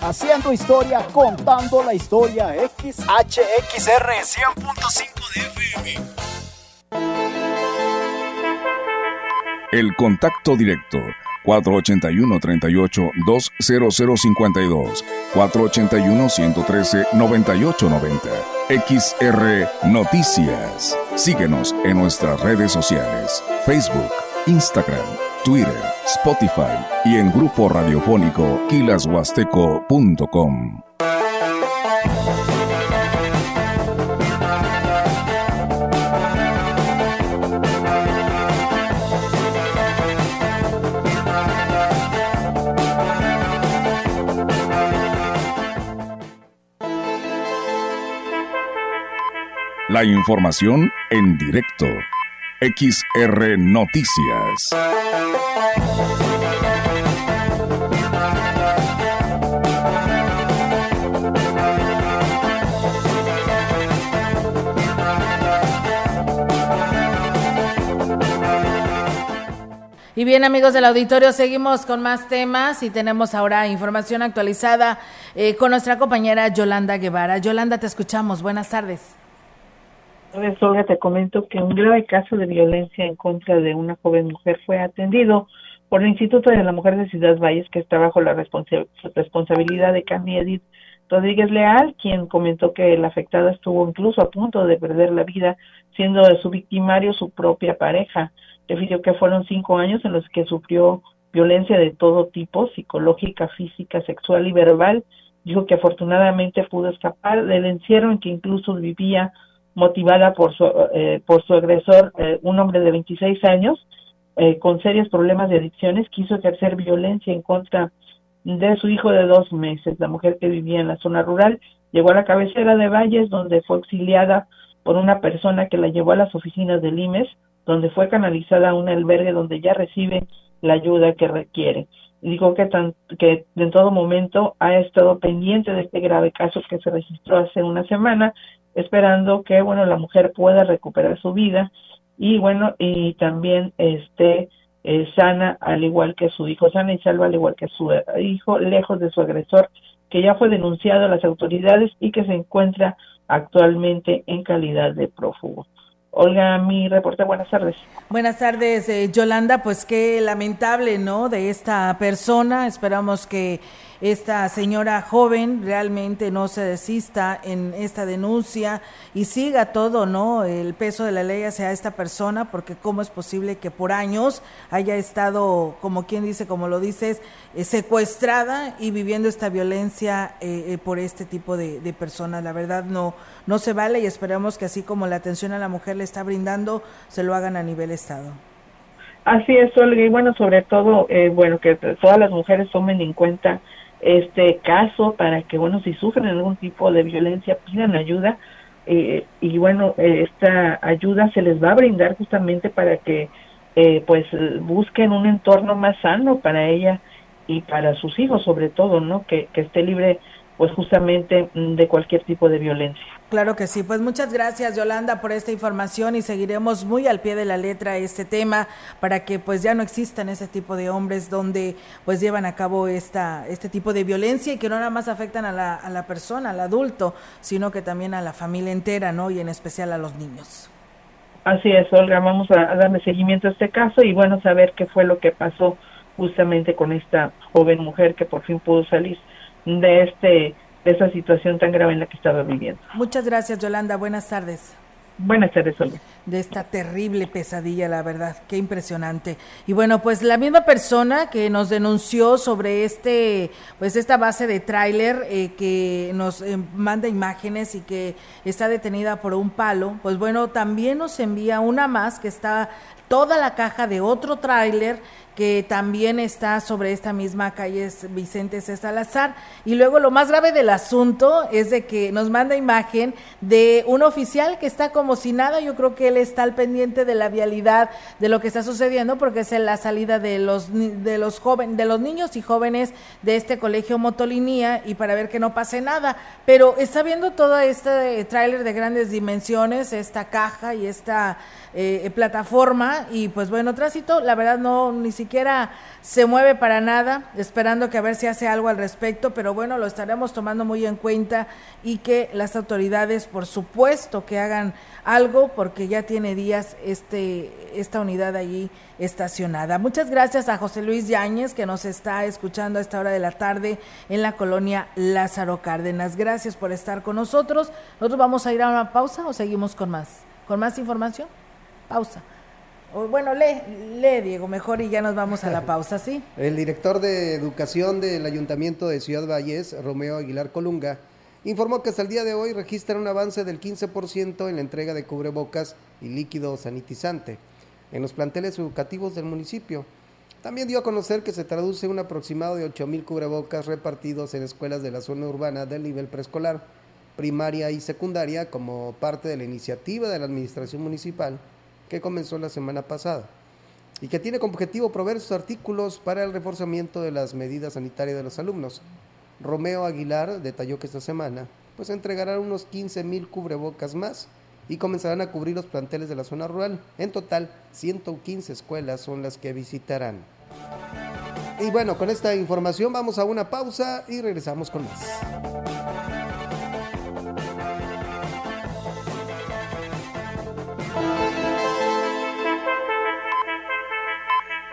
haciendo historia, contando la historia. XHXR 100.5 de FM. El contacto directo 481-38-20052, 481-113-9890. XR Noticias. Síguenos en nuestras redes sociales, Facebook, Instagram, Twitter, Spotify y en grupo radiofónico kilashuasteco.com. La información en directo. XR Noticias. Y bien amigos del auditorio, seguimos con más temas y tenemos ahora información actualizada eh, con nuestra compañera Yolanda Guevara. Yolanda, te escuchamos. Buenas tardes. Olga, te comento que un grave caso de violencia en contra de una joven mujer fue atendido por el Instituto de la Mujer de Ciudad Valles, que está bajo la responsabilidad de Cami Edith Rodríguez Leal, quien comentó que la afectada estuvo incluso a punto de perder la vida, siendo de su victimario su propia pareja. Refirió que fueron cinco años en los que sufrió violencia de todo tipo, psicológica, física, sexual y verbal. Dijo que afortunadamente pudo escapar del encierro en que incluso vivía motivada por su, eh, por su agresor, eh, un hombre de 26 años, eh, con serios problemas de adicciones, quiso ejercer violencia en contra de su hijo de dos meses. La mujer que vivía en la zona rural llegó a la cabecera de Valles, donde fue auxiliada por una persona que la llevó a las oficinas del IMES, donde fue canalizada a un albergue donde ya recibe la ayuda que requiere. Dijo que, tan, que en todo momento ha estado pendiente de este grave caso que se registró hace una semana esperando que bueno la mujer pueda recuperar su vida y bueno y también esté eh, sana al igual que su hijo sana y salva al igual que su hijo lejos de su agresor que ya fue denunciado a las autoridades y que se encuentra actualmente en calidad de prófugo. Olga, mi reporte, buenas tardes. Buenas tardes, eh, Yolanda, pues qué lamentable, ¿no? De esta persona, esperamos que esta señora joven realmente no se desista en esta denuncia y siga todo, ¿no? El peso de la ley hacia esta persona, porque cómo es posible que por años haya estado, como quien dice, como lo dices, eh, secuestrada y viviendo esta violencia eh, eh, por este tipo de, de, personas. La verdad no, no se vale y esperamos que así como la atención a la mujer le está brindando, se lo hagan a nivel Estado. Así es, y bueno, sobre todo, eh, bueno, que todas las mujeres tomen en cuenta este caso para que, bueno, si sufren algún tipo de violencia, pidan ayuda eh, y bueno, esta ayuda se les va a brindar justamente para que eh, pues busquen un entorno más sano para ella y para sus hijos sobre todo, ¿no? Que, que esté libre pues justamente mm, de cualquier tipo de violencia. Claro que sí, pues muchas gracias Yolanda por esta información y seguiremos muy al pie de la letra este tema para que pues ya no existan ese tipo de hombres donde pues llevan a cabo esta, este tipo de violencia y que no nada más afectan a la, a la persona, al adulto, sino que también a la familia entera, ¿no? Y en especial a los niños. Así es, Olga, vamos a, a darle seguimiento a este caso y bueno, saber qué fue lo que pasó justamente con esta joven mujer que por fin pudo salir de este de esa situación tan grave en la que estaba viviendo. Muchas gracias, Yolanda. Buenas tardes. Buenas tardes, Olga. De esta terrible pesadilla, la verdad, qué impresionante. Y bueno, pues la misma persona que nos denunció sobre este, pues esta base de tráiler eh, que nos eh, manda imágenes y que está detenida por un palo, pues bueno, también nos envía una más que está toda la caja de otro tráiler que también está sobre esta misma calle Vicente C. Salazar. Y luego lo más grave del asunto es de que nos manda imagen de un oficial que está como si nada. Yo creo que él está al pendiente de la vialidad de lo que está sucediendo porque es la salida de los de los jóvenes, de los niños y jóvenes de este colegio Motolinía y para ver que no pase nada. Pero está viendo todo este tráiler de grandes dimensiones, esta caja y esta eh, plataforma y pues bueno, tránsito, la verdad no ni siquiera se mueve para nada, esperando que a ver si hace algo al respecto, pero bueno, lo estaremos tomando muy en cuenta y que las autoridades, por supuesto, que hagan algo porque ya tiene días este esta unidad allí estacionada. Muchas gracias a José Luis Yáñez que nos está escuchando a esta hora de la tarde en la colonia Lázaro Cárdenas. Gracias por estar con nosotros. Nosotros vamos a ir a una pausa o seguimos con más. ¿Con más información? pausa. O, bueno, lee, lee, Diego, mejor y ya nos vamos a la pausa, ¿sí? El director de Educación del Ayuntamiento de Ciudad Valles, Romeo Aguilar Colunga, informó que hasta el día de hoy registran un avance del 15% en la entrega de cubrebocas y líquido sanitizante en los planteles educativos del municipio. También dio a conocer que se traduce un aproximado de 8 mil cubrebocas repartidos en escuelas de la zona urbana del nivel preescolar, primaria y secundaria como parte de la iniciativa de la Administración Municipal que comenzó la semana pasada y que tiene como objetivo proveer sus artículos para el reforzamiento de las medidas sanitarias de los alumnos. Romeo Aguilar detalló que esta semana pues entregarán unos 15 mil cubrebocas más y comenzarán a cubrir los planteles de la zona rural. En total, 115 escuelas son las que visitarán. Y bueno, con esta información vamos a una pausa y regresamos con más.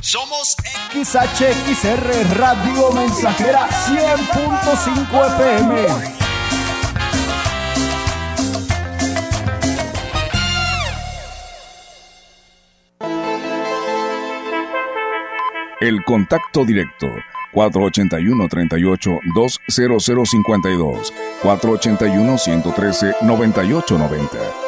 Somos XHXR Radio Mensajera 100.5 FM. El contacto directo 481-38-20052, 481-113-9890.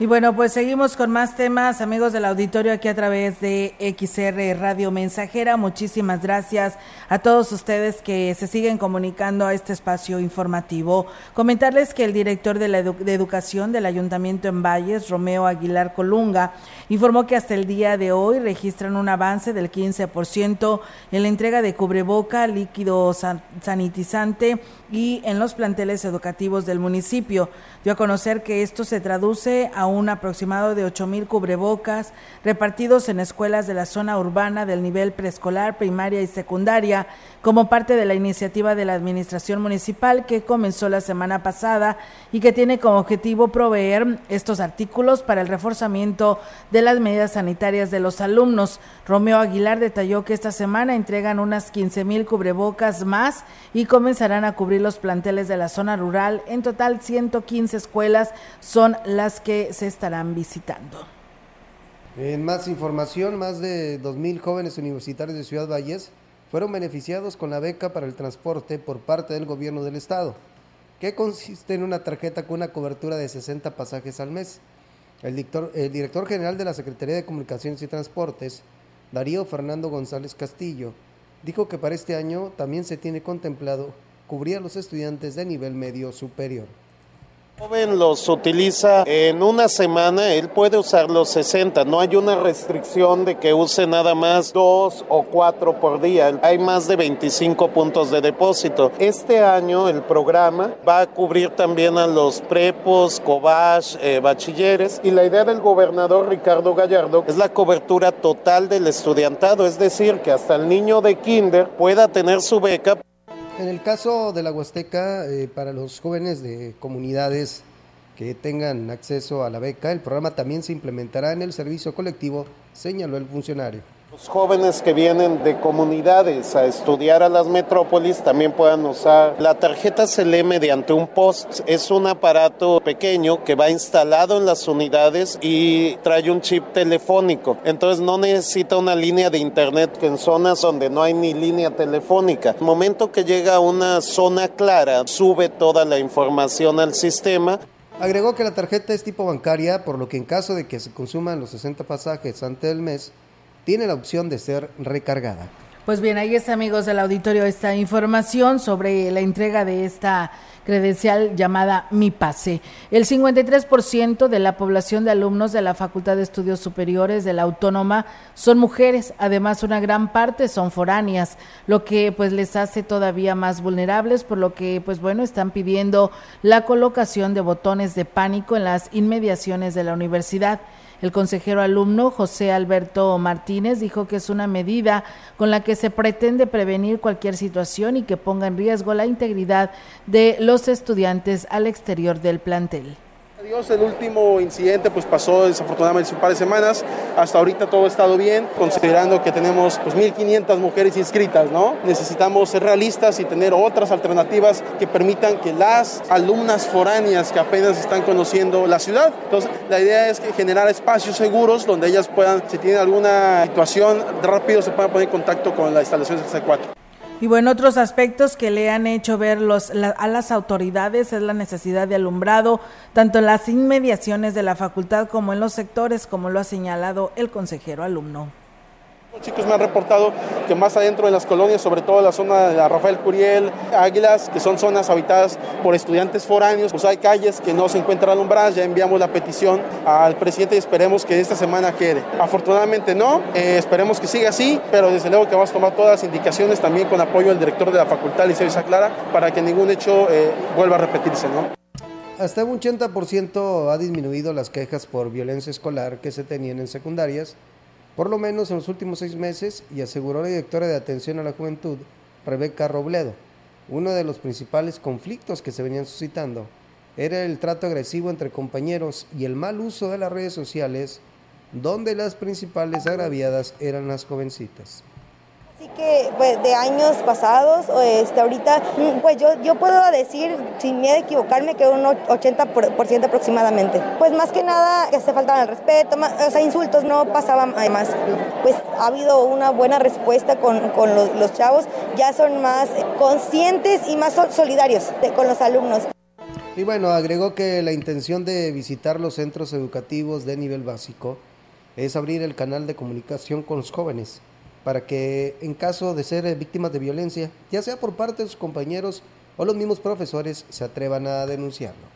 Y bueno, pues seguimos con más temas, amigos del auditorio, aquí a través de XR Radio Mensajera. Muchísimas gracias a todos ustedes que se siguen comunicando a este espacio informativo. Comentarles que el director de, la de Educación del Ayuntamiento en Valles, Romeo Aguilar Colunga, informó que hasta el día de hoy registran un avance del 15% en la entrega de cubreboca, líquido sanitizante y en los planteles educativos del municipio. Dio a conocer que esto se traduce a un aproximado de 8 mil cubrebocas repartidos en escuelas de la zona urbana del nivel preescolar, primaria y secundaria, como parte de la iniciativa de la Administración Municipal que comenzó la semana pasada y que tiene como objetivo proveer estos artículos para el reforzamiento de las medidas sanitarias de los alumnos. Romeo Aguilar detalló que esta semana entregan unas 15 mil cubrebocas más y comenzarán a cubrir los planteles de la zona rural. En total, 115 escuelas son las que se estarán visitando. En más información, más de 2.000 jóvenes universitarios de Ciudad Valles fueron beneficiados con la beca para el transporte por parte del gobierno del estado, que consiste en una tarjeta con una cobertura de 60 pasajes al mes. El director, general de la Secretaría de Comunicaciones y Transportes, Darío Fernando González Castillo, dijo que para este año también se tiene contemplado cubrir a los estudiantes de nivel medio superior joven los utiliza en una semana, él puede usar los 60. No hay una restricción de que use nada más dos o cuatro por día. Hay más de 25 puntos de depósito. Este año el programa va a cubrir también a los prepos, cobach, eh, bachilleres. Y la idea del gobernador Ricardo Gallardo es la cobertura total del estudiantado, es decir, que hasta el niño de kinder pueda tener su beca. En el caso de la Huasteca, eh, para los jóvenes de comunidades que tengan acceso a la beca, el programa también se implementará en el servicio colectivo, señaló el funcionario. Los jóvenes que vienen de comunidades a estudiar a las metrópolis también puedan usar. La tarjeta se lee mediante un post. Es un aparato pequeño que va instalado en las unidades y trae un chip telefónico. Entonces no necesita una línea de internet en zonas donde no hay ni línea telefónica. El momento que llega a una zona clara, sube toda la información al sistema. Agregó que la tarjeta es tipo bancaria, por lo que en caso de que se consuman los 60 pasajes ante el mes, tiene la opción de ser recargada. Pues bien, ahí está, amigos del auditorio, esta información sobre la entrega de esta credencial llamada Mi Pase. El 53% de la población de alumnos de la Facultad de Estudios Superiores de la Autónoma son mujeres, además una gran parte son foráneas, lo que pues les hace todavía más vulnerables, por lo que pues bueno, están pidiendo la colocación de botones de pánico en las inmediaciones de la universidad. El consejero alumno José Alberto Martínez dijo que es una medida con la que se pretende prevenir cualquier situación y que ponga en riesgo la integridad de los estudiantes al exterior del plantel. Dios, el último incidente pues pasó desafortunadamente un par de semanas. Hasta ahorita todo ha estado bien, considerando que tenemos pues 1.500 mujeres inscritas, ¿no? Necesitamos ser realistas y tener otras alternativas que permitan que las alumnas foráneas que apenas están conociendo la ciudad, entonces la idea es generar espacios seguros donde ellas puedan, si tienen alguna situación, rápido se puedan poner en contacto con la instalación del C4. Y bueno, otros aspectos que le han hecho ver los, a las autoridades es la necesidad de alumbrado, tanto en las inmediaciones de la facultad como en los sectores, como lo ha señalado el consejero alumno. Los chicos me han reportado que más adentro en las colonias, sobre todo la zona de la Rafael Curiel, Águilas, que son zonas habitadas por estudiantes foráneos, pues hay calles que no se encuentran alumbradas. Ya enviamos la petición al presidente y esperemos que esta semana quede. Afortunadamente no, eh, esperemos que siga así, pero desde luego que vamos a tomar todas las indicaciones también con apoyo del director de la facultad, Liceo Isa Clara, para que ningún hecho eh, vuelva a repetirse. Hasta un 80% ha disminuido las quejas por violencia escolar que se tenían en secundarias por lo menos en los últimos seis meses, y aseguró la directora de Atención a la Juventud, Rebeca Robledo. Uno de los principales conflictos que se venían suscitando era el trato agresivo entre compañeros y el mal uso de las redes sociales, donde las principales agraviadas eran las jovencitas. Así que pues, de años pasados, este, ahorita, mm, pues yo, yo puedo decir, sin miedo a equivocarme, que un 80% aproximadamente. Pues más que nada, se faltaban el respeto, o sea, insultos no pasaban además. Pues ha habido una buena respuesta con, con los, chavos, ya son más conscientes y más solidarios con los alumnos. Y bueno, agregó que la intención de visitar los centros educativos de nivel básico es abrir el canal de comunicación con los jóvenes para que en caso de ser víctimas de violencia, ya sea por parte de sus compañeros o los mismos profesores, se atrevan a denunciarlo.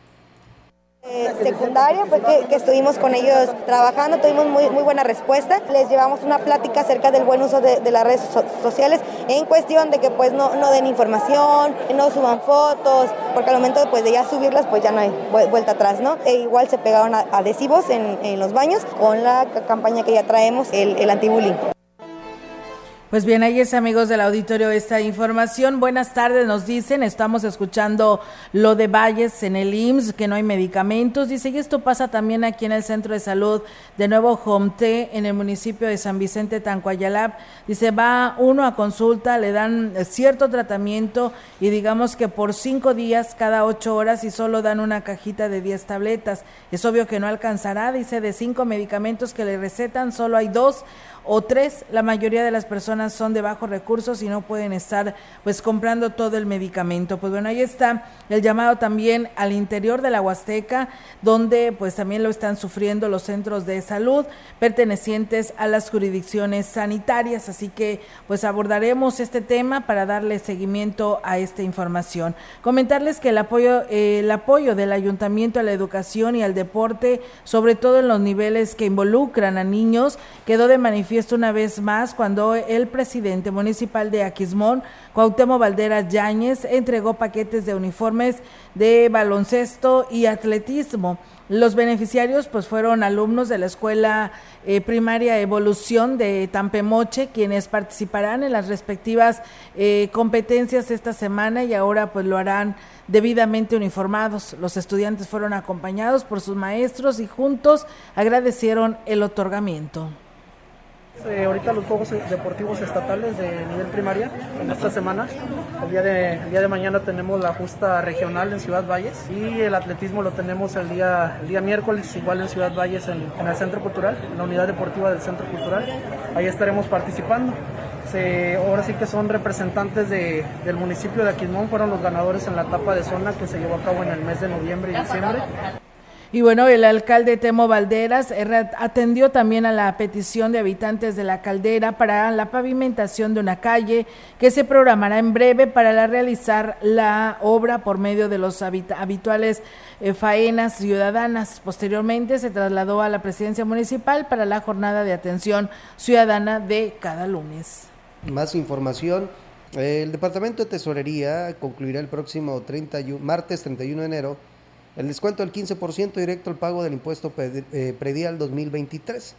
Eh, secundaria fue que, estuvimos con ellos trabajando, tuvimos muy, muy buena respuesta. Les llevamos una plática acerca del buen uso de, las redes sociales en cuestión de que pues no, no, den información, no suban fotos, porque al momento pues, de ya subirlas pues ya no hay vuelta atrás, ¿no? E igual se pegaron adhesivos en, en, los baños con la campaña que ya traemos, el, el anti-bullying. Pues bien, ahí es amigos del auditorio esta información. Buenas tardes, nos dicen, estamos escuchando lo de Valles en el IMSS, que no hay medicamentos. Dice, y esto pasa también aquí en el Centro de Salud de Nuevo Jomte, en el municipio de San Vicente Tancuayalap. Dice, va uno a consulta, le dan cierto tratamiento y digamos que por cinco días, cada ocho horas y solo dan una cajita de diez tabletas. Es obvio que no alcanzará, dice, de cinco medicamentos que le recetan, solo hay dos o tres, la mayoría de las personas son de bajos recursos y no pueden estar pues comprando todo el medicamento. Pues bueno, ahí está el llamado también al interior de la Huasteca, donde pues también lo están sufriendo los centros de salud pertenecientes a las jurisdicciones sanitarias, así que pues abordaremos este tema para darle seguimiento a esta información. Comentarles que el apoyo el apoyo del ayuntamiento a la educación y al deporte, sobre todo en los niveles que involucran a niños, quedó de manifiesto esto una vez más cuando el presidente municipal de Aquismón, Cuauhtémoc Valderas Yáñez, entregó paquetes de uniformes de baloncesto y atletismo. Los beneficiarios pues fueron alumnos de la escuela eh, primaria Evolución de Tampemoche, quienes participarán en las respectivas eh, competencias esta semana y ahora pues lo harán debidamente uniformados. Los estudiantes fueron acompañados por sus maestros y juntos agradecieron el otorgamiento. Ahorita los Juegos Deportivos Estatales de nivel primaria en esta semana. El día, de, día de mañana tenemos la justa regional en Ciudad Valles y el atletismo lo tenemos el día, el día miércoles igual en Ciudad Valles en, el Centro Cultural, en la unidad deportiva del Centro Cultural. Ahí estaremos participando. ahora sí que son representantes de, del municipio de Aquismón, fueron los ganadores en la etapa de zona que se llevó a cabo en el mes de noviembre y diciembre. Y bueno, el alcalde Temo Valderas eh, atendió también a la petición de habitantes de la caldera para la pavimentación de una calle que se programará en breve para realizar la obra por medio de los habituales eh, faenas ciudadanas. Posteriormente se trasladó a la presidencia municipal para la jornada de atención ciudadana de cada lunes. Más información. El Departamento de Tesorería concluirá el próximo 31, martes 31 de enero el descuento del 15% directo al pago del impuesto eh, predial 2023.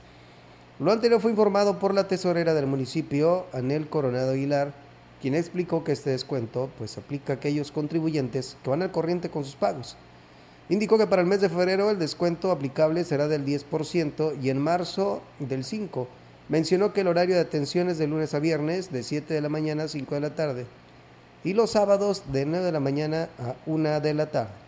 Lo anterior fue informado por la tesorera del municipio, Anel Coronado Aguilar, quien explicó que este descuento pues aplica a aquellos contribuyentes que van al corriente con sus pagos. Indicó que para el mes de febrero el descuento aplicable será del 10% y en marzo del 5%. Mencionó que el horario de atención es de lunes a viernes de 7 de la mañana a 5 de la tarde y los sábados de 9 de la mañana a 1 de la tarde.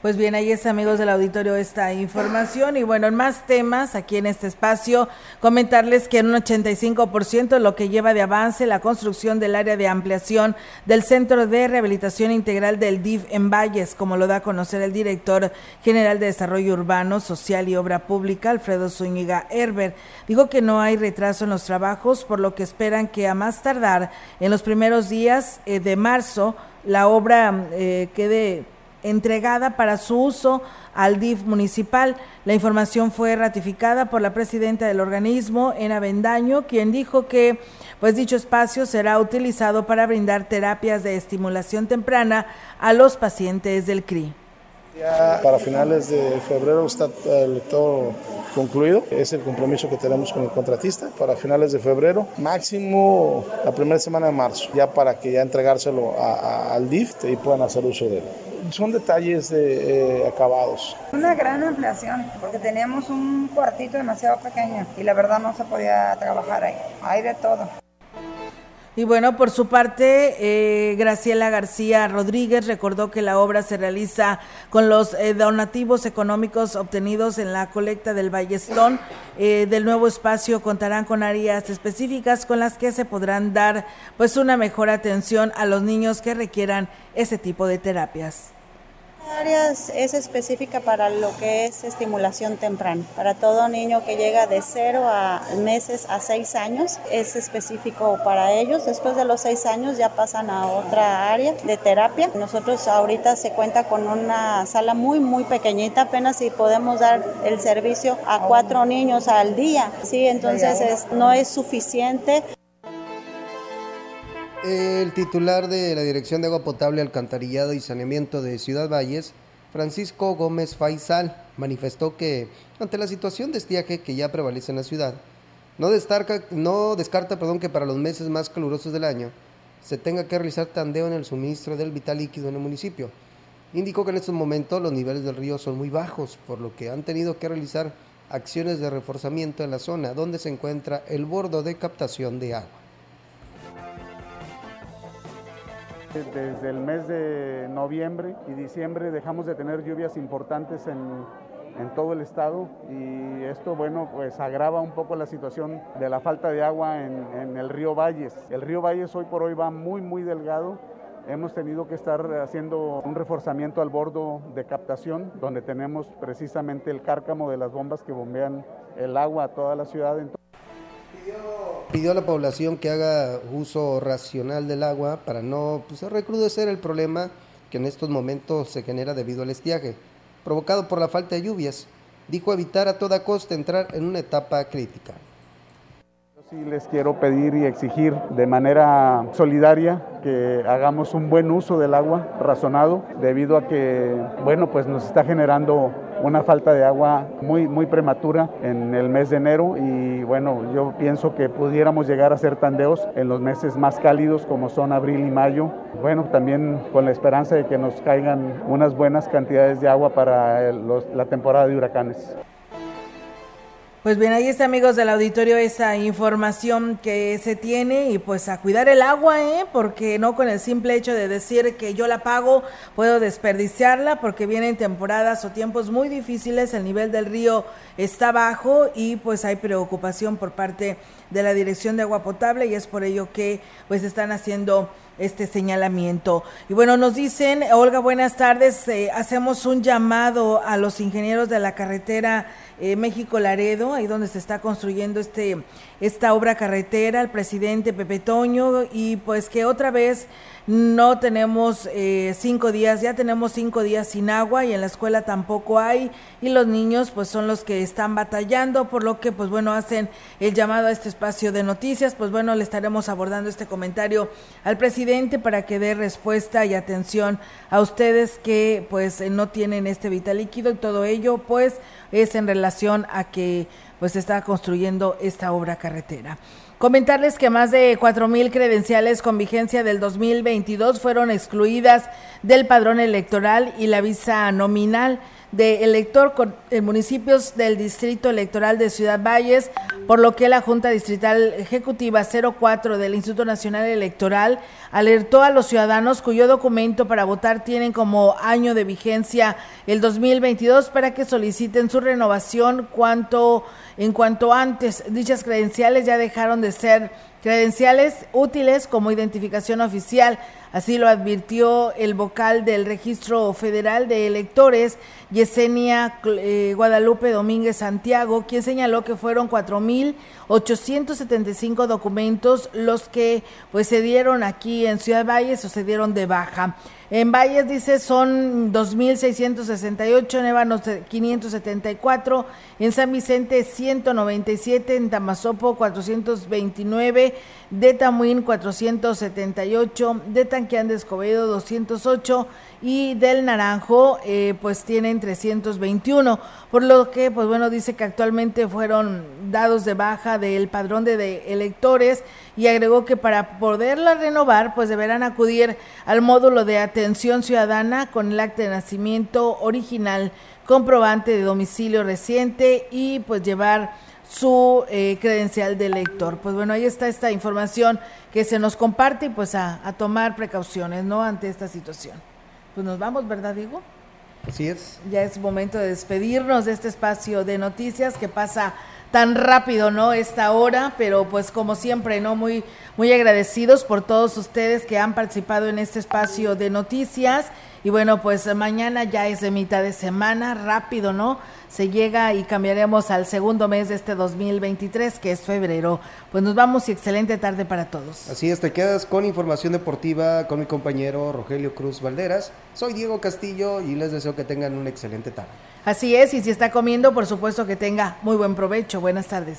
Pues bien, ahí es amigos del auditorio esta información y bueno, en más temas aquí en este espacio, comentarles que en un 85% lo que lleva de avance la construcción del área de ampliación del Centro de Rehabilitación Integral del DIF en Valles, como lo da a conocer el director general de Desarrollo Urbano, Social y Obra Pública, Alfredo Zúñiga Herber. Dijo que no hay retraso en los trabajos, por lo que esperan que a más tardar en los primeros días eh, de marzo la obra eh, quede entregada para su uso al DIF municipal. La información fue ratificada por la presidenta del organismo, Ena Bendaño, quien dijo que pues dicho espacio será utilizado para brindar terapias de estimulación temprana a los pacientes del CRI. Ya para finales de febrero está todo concluido. Es el compromiso que tenemos con el contratista para finales de febrero, máximo la primera semana de marzo, ya para que ya entregárselo al DIF y puedan hacer uso de él son detalles de, eh, acabados. Una gran ampliación, porque teníamos un cuartito demasiado pequeño y la verdad no se podía trabajar ahí. Hay de todo. Y bueno, por su parte, eh, Graciela García Rodríguez recordó que la obra se realiza con los eh, donativos económicos obtenidos en la colecta del Ballestón. del nuevo espacio contarán con áreas específicas con las que se podrán dar pues una mejor atención a los niños que requieran ese tipo de terapias áreas es específica para lo que es estimulación temprana. Para todo niño que llega de 0 a meses a 6 años es específico para ellos. Después de los 6 años ya pasan a otra área de terapia. Nosotros ahorita se cuenta con una sala muy muy pequeñita, apenas si podemos dar el servicio a cuatro niños al día. Sí, entonces no es suficiente. El titular de la Dirección de Agua Potable, Alcantarillado y Saneamiento de Ciudad Valles, Francisco Gómez Faisal, manifestó que ante la situación de estiaje que ya prevalece en la ciudad, no, descarta, perdón, que para los meses más calurosos del año se tenga que realizar tandeo en el suministro del vital líquido en el municipio. Indicó que en estos momentos los niveles del río son muy bajos, por lo que han tenido que realizar acciones de reforzamiento en la zona donde se encuentra el bordo de captación de agua. Desde el mes de noviembre y diciembre dejamos de tener lluvias importantes en, todo el estado y esto, bueno, pues agrava un poco la situación de la falta de agua en, el río Valles. El río Valles hoy por hoy va muy, muy delgado. Hemos tenido que estar haciendo un reforzamiento al bordo de captación, donde tenemos precisamente el cárcamo de las bombas que bombean el agua a toda la ciudad pidió a la población que haga uso racional del agua para no pues, recrudecer el problema que en estos momentos se genera debido al estiaje, provocado por la falta de lluvias. Dijo evitar a toda costa entrar en una etapa crítica. Sí les quiero pedir y exigir de manera solidaria que hagamos un buen uso del agua razonado debido a que, bueno, pues nos está generando una falta de agua muy, muy prematura en el mes de enero y bueno, yo pienso que pudiéramos llegar a hacer tandeos en los meses más cálidos como son abril y mayo. Bueno, también con la esperanza de que nos caigan unas buenas cantidades de agua para la temporada de huracanes. Pues bien, ahí está amigos del auditorio esa información que se tiene y pues a cuidar el agua, ¿eh? Porque no con el simple hecho de decir que yo la pago puedo desperdiciarla porque vienen temporadas o tiempos muy difíciles, el nivel del río está bajo y pues hay preocupación por parte de la Dirección de Agua Potable y es por ello que pues están haciendo este señalamiento. Y bueno, nos dicen, Olga, buenas tardes, eh, hacemos un llamado a los ingenieros de la carretera eh, México Laredo, ahí donde se está construyendo este esta obra carretera, el presidente Pepe Toño, y pues que otra vez no tenemos eh, cinco días, ya tenemos cinco días sin agua y en la escuela tampoco hay, y los niños pues son los que están batallando, por lo que pues bueno hacen el llamado a este espacio de noticias, pues bueno le estaremos abordando este comentario al presidente para que dé respuesta y atención a ustedes que pues no tienen este vital líquido y todo ello pues es en relación a que pues está construyendo esta obra carretera. Comentarles que más de mil credenciales con vigencia del 2022 fueron excluidas del padrón electoral y la visa nominal. De elector con municipios del Distrito Electoral de Ciudad Valles, por lo que la Junta Distrital Ejecutiva 04 del Instituto Nacional Electoral alertó a los ciudadanos cuyo documento para votar tienen como año de vigencia el 2022 para que soliciten su renovación cuanto en cuanto antes. Dichas credenciales ya dejaron de ser credenciales útiles como identificación oficial. Así lo advirtió el vocal del Registro Federal de Electores, Yesenia eh, Guadalupe Domínguez Santiago, quien señaló que fueron 4.875 documentos los que pues se dieron aquí en Ciudad Valles o se dieron de baja. En Valles dice son 2.668, en Ébanos 574, en San Vicente 197, en Tamazopo 429, de Tamuín 478, de Tanquián de Escobedo 208 y del Naranjo eh, pues tienen 321, por lo que pues bueno dice que actualmente fueron dados de baja del padrón de, de electores y agregó que para poderla renovar pues deberán acudir al módulo de atención ciudadana con el acta de nacimiento original, comprobante de domicilio reciente y pues llevar su eh, credencial de elector. Pues bueno, ahí está esta información que se nos comparte y pues a, a tomar precauciones, ¿no? Ante esta situación. Pues nos vamos, ¿verdad, Diego? Así es. Ya es momento de despedirnos de este espacio de noticias que pasa tan rápido, ¿no? Esta hora, pero pues como siempre, ¿no? Muy, muy agradecidos por todos ustedes que han participado en este espacio de noticias. Y bueno, pues mañana ya es de mitad de semana, rápido, ¿no? Se llega y cambiaremos al segundo mes de este 2023, que es febrero. Pues nos vamos y excelente tarde para todos. Así es, te quedas con información deportiva con mi compañero Rogelio Cruz Valderas. Soy Diego Castillo y les deseo que tengan una excelente tarde. Así es, y si está comiendo, por supuesto que tenga muy buen provecho. Buenas tardes.